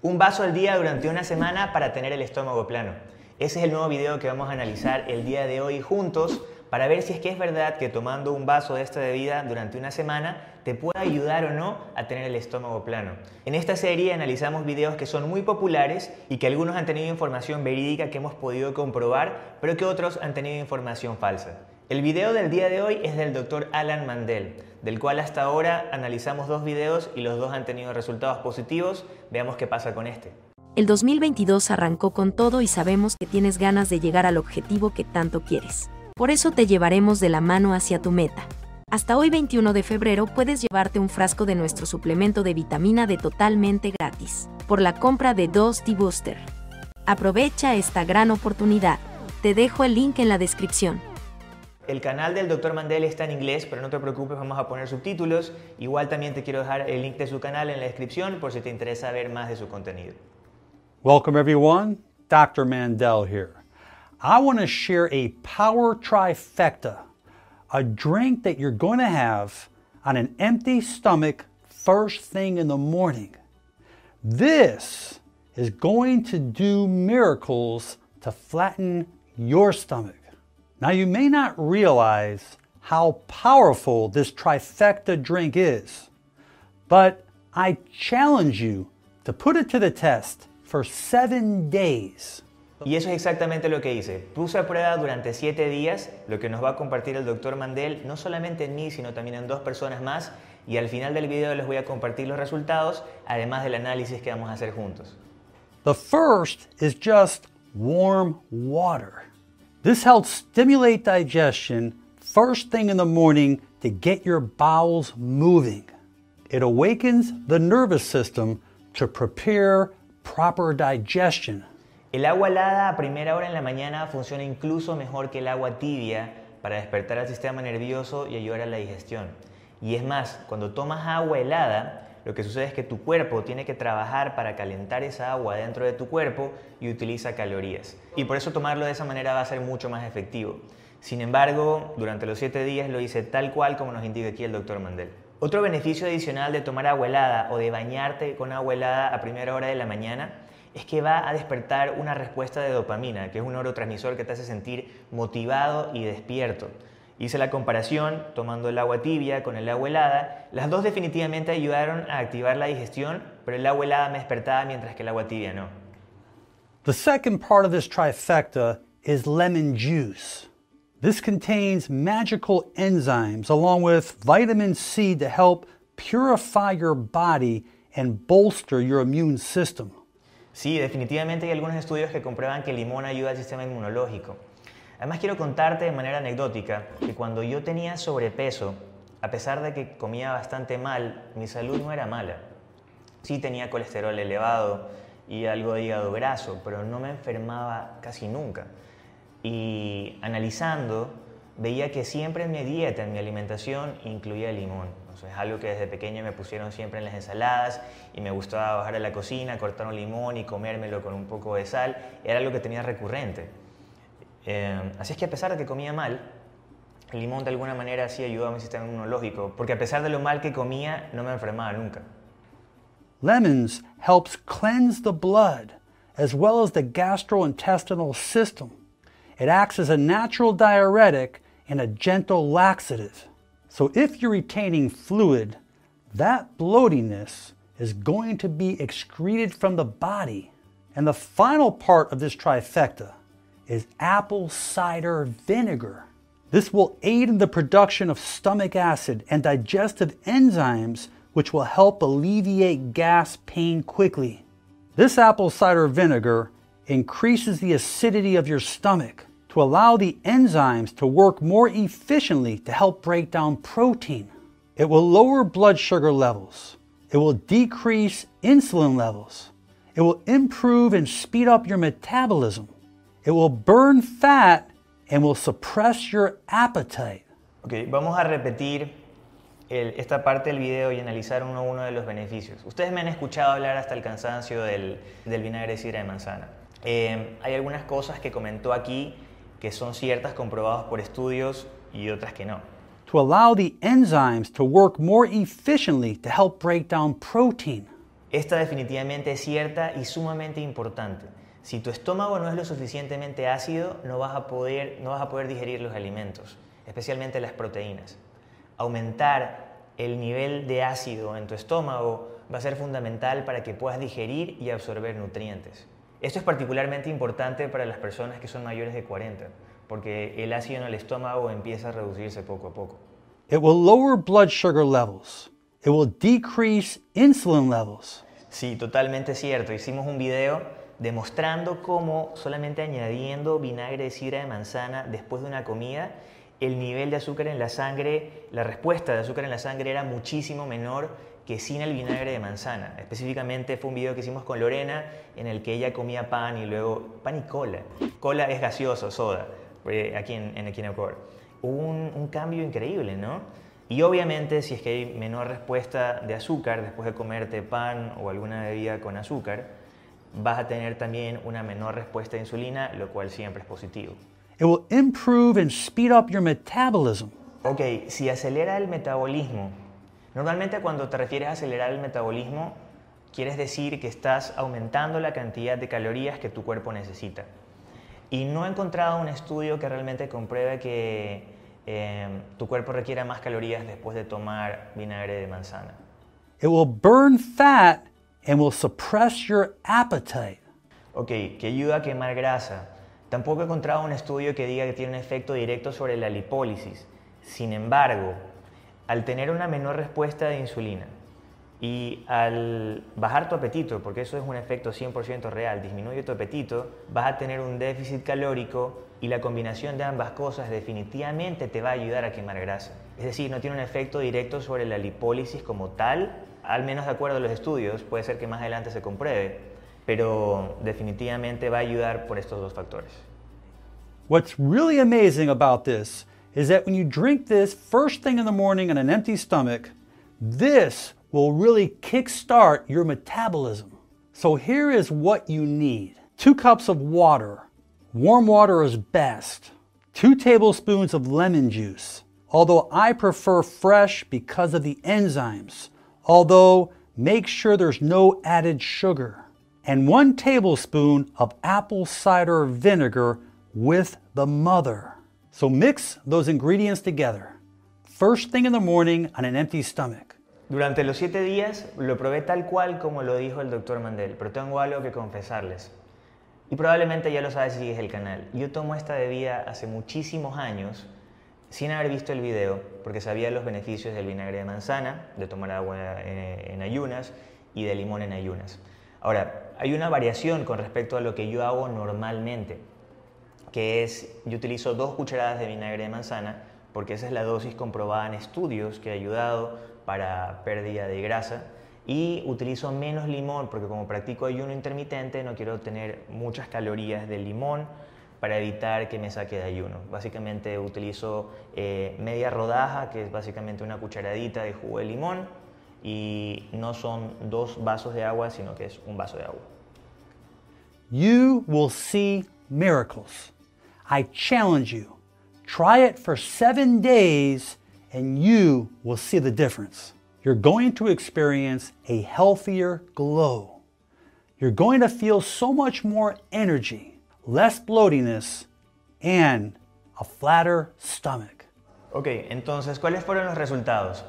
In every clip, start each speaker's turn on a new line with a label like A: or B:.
A: Un vaso al día durante una semana para tener el estómago plano. Ese es el nuevo video que vamos a analizar el día de hoy juntos para ver si es que es verdad que tomando un vaso de esta bebida durante una semana te puede ayudar o no a tener el estómago plano. En esta serie analizamos videos que son muy populares y que algunos han tenido información verídica que hemos podido comprobar, pero que otros han tenido información falsa. El video del día de hoy es del Dr. Alan Mandel, del cual hasta ahora analizamos dos videos y los dos han tenido resultados positivos. Veamos qué pasa con este.
B: El 2022 arrancó con todo y sabemos que tienes ganas de llegar al objetivo que tanto quieres. Por eso te llevaremos de la mano hacia tu meta. Hasta hoy 21 de febrero puedes llevarte un frasco de nuestro suplemento de vitamina D totalmente gratis, por la compra de dos T-Booster. Aprovecha esta gran oportunidad. Te dejo el link en la descripción.
A: El canal del Dr. Mandel está en inglés, pero no te preocupes, vamos a poner subtítulos. Igual también te quiero dejar el link de su canal en la descripción por si te interesa ver más de su contenido.
C: Welcome everyone, Dr. Mandel here. I want to share a power trifecta, a drink that you're going to have on an empty stomach first thing in the morning. This is going to do miracles to flatten your stomach. Now, you may not realize how powerful this trifecta drink is, but I challenge you to put it to the test for seven days.
A: Y eso es exactamente lo que hice. Puse a prueba durante siete días lo que nos va a compartir el doctor Mandel, no solamente en mí, sino también en dos personas más. Y al final del video les voy a compartir los resultados, además del análisis que vamos a hacer juntos.
C: The first is just warm water. This helps stimulate digestion first thing in the morning to get your bowels moving. It awakens the nervous system to prepare proper digestion.
A: El agua helada a primera hora en la mañana funciona incluso mejor que el agua tibia para despertar al sistema nervioso y ayudar a la digestión. Y es más, cuando tomas agua helada, lo que sucede es que tu cuerpo tiene que trabajar para calentar esa agua dentro de tu cuerpo y utiliza calorías. Y por eso tomarlo de esa manera va a ser mucho más efectivo. Sin embargo, durante los 7 días lo hice tal cual como nos indica aquí el doctor Mandel. Otro beneficio adicional de tomar agua helada o de bañarte con agua helada a primera hora de la mañana es que va a despertar una respuesta de dopamina, que es un neurotransmisor que te hace sentir motivado y despierto. Hice la comparación tomando el agua tibia con el agua helada. Las dos definitivamente ayudaron a activar la digestión, pero el agua helada me despertaba mientras que el agua tibia no.
C: The second part of this trifecta is lemon juice. This contains magical enzymes along with vitamin C to help purify your body and bolster your immune system.
A: Sí, definitivamente hay algunos estudios que comprueban que el limón ayuda al sistema inmunológico. Además quiero contarte de manera anecdótica que cuando yo tenía sobrepeso, a pesar de que comía bastante mal, mi salud no era mala. Sí tenía colesterol elevado y algo de hígado graso, pero no me enfermaba casi nunca. Y analizando, veía que siempre en mi dieta, en mi alimentación, incluía limón. es algo que desde pequeño me pusieron siempre en las ensaladas y me gustaba bajar a la cocina, cortar un limón y comérmelo con un poco de sal. Era algo que tenía recurrente. Eh, así es que a pesar de que comía mal, el limón de alguna manera sí ayudó a mi sistema inmunológico, porque a pesar de lo mal que comía, no me enfermaba nunca.
C: Lemons helps cleanse the blood as well as the gastrointestinal system. It acts as a natural diuretic and a gentle laxative. So if you're retaining fluid, that bloatiness is going to be excreted from the body. And the final part of this trifecta is apple cider vinegar. This will aid in the production of stomach acid and digestive enzymes, which will help alleviate gas pain quickly. This apple cider vinegar increases the acidity of your stomach to allow the enzymes to work more efficiently to help break down protein. It will lower blood sugar levels. It will decrease insulin levels. It will improve and speed up your metabolism. It will burn fat and will suppress your appetite.
A: Ok, vamos a repetir el, esta parte del video y analizar uno a uno de los beneficios. Ustedes me han escuchado hablar hasta el cansancio del, del vinagre de sidra de manzana. Eh, hay algunas cosas que comentó aquí que son ciertas comprobadas por estudios y otras que no.
C: To allow the enzymes to work more efficiently to help break down protein.
A: Esta definitivamente es cierta y sumamente importante. Si tu estómago no es lo suficientemente ácido, no vas a poder, no vas a poder digerir los alimentos, especialmente las proteínas. Aumentar el nivel de ácido en tu estómago va a ser fundamental para que puedas digerir y absorber nutrientes. Esto es particularmente importante para las personas que son mayores de 40, porque el ácido en el estómago empieza a reducirse poco a poco.
C: It will lower blood sugar levels. It will decrease insulin levels.
A: Sí, totalmente cierto. Hicimos un video demostrando cómo solamente añadiendo vinagre de sidra de manzana después de una comida, el nivel de azúcar en la sangre, la respuesta de azúcar en la sangre era muchísimo menor que sin el vinagre de manzana. Específicamente fue un video que hicimos con Lorena en el que ella comía pan y luego pan y cola. Cola es gaseoso, soda, eh, aquí en, en Equinocore. Hubo un, un cambio increíble, ¿no? Y obviamente si es que hay menor respuesta de azúcar después de comerte pan o alguna bebida con azúcar, vas a tener también una menor respuesta de insulina, lo cual siempre es positivo.
C: It will improve and speed up your metabolism.
A: Ok, si acelera el metabolismo, normalmente cuando te refieres a acelerar el metabolismo, quieres decir que estás aumentando la cantidad de calorías que tu cuerpo necesita. Y no he encontrado un estudio que realmente compruebe que eh, tu cuerpo requiera más calorías después de tomar vinagre de manzana.
C: It will burn fat and will suppress your appetite.
A: Ok, que ayuda a quemar grasa. Tampoco he encontrado un estudio que diga que tiene un efecto directo sobre la lipólisis. Sin embargo, al tener una menor respuesta de insulina y al bajar tu apetito, porque eso es un efecto 100% real, disminuye tu apetito, vas a tener un déficit calórico y la combinación de ambas cosas definitivamente te va a ayudar a quemar grasa. Es decir, no tiene un efecto directo sobre la lipólisis como tal, al menos de acuerdo a los estudios, puede ser que más adelante se compruebe, pero definitivamente va a ayudar por estos dos factores.
C: What's really amazing about this is that when you drink this first thing in the morning on an empty stomach, this will really kickstart your metabolism. So here is what you need. Two cups of water. Warm water is best. Two tablespoons of lemon juice. Although I prefer fresh because of the enzymes. Although make sure there's no added sugar. And one tablespoon of apple cider vinegar with the mother. So mix those ingredients together. First thing in the morning on an empty stomach.
A: Durante los siete días lo probé tal cual como lo dijo el doctor Mandel, pero tengo algo que confesarles. Y probablemente ya lo sabes si sigues el canal. Yo tomo esta bebida hace muchísimos años sin haber visto el video, porque sabía los beneficios del vinagre de manzana, de tomar agua en, ayunas y de limón en ayunas. Ahora, hay una variación con respecto a lo que yo hago normalmente, que es, yo utilizo dos cucharadas de vinagre de manzana, porque esa es la dosis comprobada en estudios que ha ayudado para pérdida de grasa, y utilizo menos limón, porque como practico ayuno intermitente, no quiero tener muchas calorías del limón para evitar que me saque de ayuno. Básicamente utilizo eh, media rodaja, que es básicamente una cucharadita de jugo de limón, y no son dos vasos de agua, sino que es un vaso de agua.
C: You will see miracles. I challenge you. Try it for seven days and you will see the difference. You're going to experience a healthier glow. You're going to feel so much more energy, less bloatiness, and a flatter stomach.
A: Ok, entonces, ¿cuáles fueron los resultados?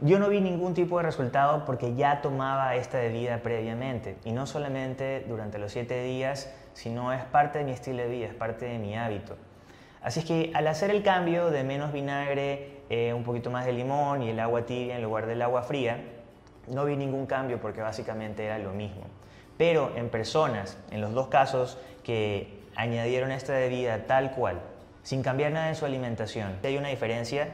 A: Yo no vi ningún tipo de resultado porque ya tomaba esta bebida previamente y no solamente durante los siete días, sino es parte de mi estilo de vida, es parte de mi hábito. Así es que al hacer el cambio de menos vinagre, eh, un poquito más de limón y el agua tibia en lugar del agua fría, no vi ningún cambio porque básicamente era lo mismo. Pero en personas, en los dos casos que añadieron esta bebida tal cual, sin cambiar nada en su alimentación, hay una diferencia.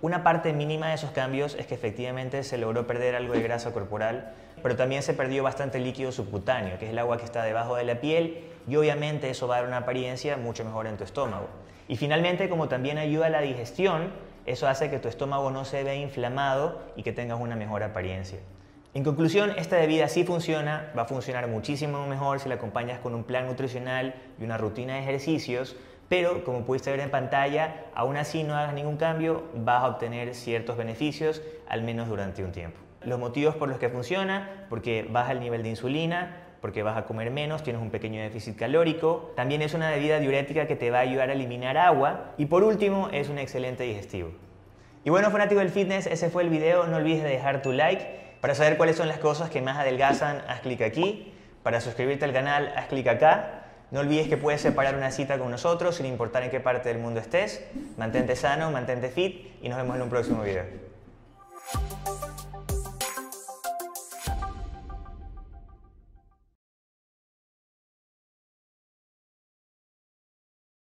A: Una parte mínima de esos cambios es que efectivamente se logró perder algo de grasa corporal, pero también se perdió bastante líquido subcutáneo, que es el agua que está debajo de la piel, y obviamente eso va a dar una apariencia mucho mejor en tu estómago. Y finalmente, como también ayuda a la digestión, eso hace que tu estómago no se vea inflamado y que tengas una mejor apariencia. En conclusión, esta bebida sí funciona, va a funcionar muchísimo mejor si la acompañas con un plan nutricional y una rutina de ejercicios, pero como pudiste ver en pantalla, aún así no hagas ningún cambio, vas a obtener ciertos beneficios, al menos durante un tiempo. Los motivos por los que funciona, porque baja el nivel de insulina, porque vas a comer menos, tienes un pequeño déficit calórico. También es una bebida diurética que te va a ayudar a eliminar agua. Y por último, es un excelente digestivo. Y bueno, fanático del fitness, ese fue el video. No olvides de dejar tu like. Para saber cuáles son las cosas que más adelgazan, haz clic aquí. Para suscribirte al canal, haz clic acá. No olvides que puedes separar una cita con nosotros sin importar en qué parte del mundo estés. Mantente sano, mantente fit y nos vemos en un próximo video.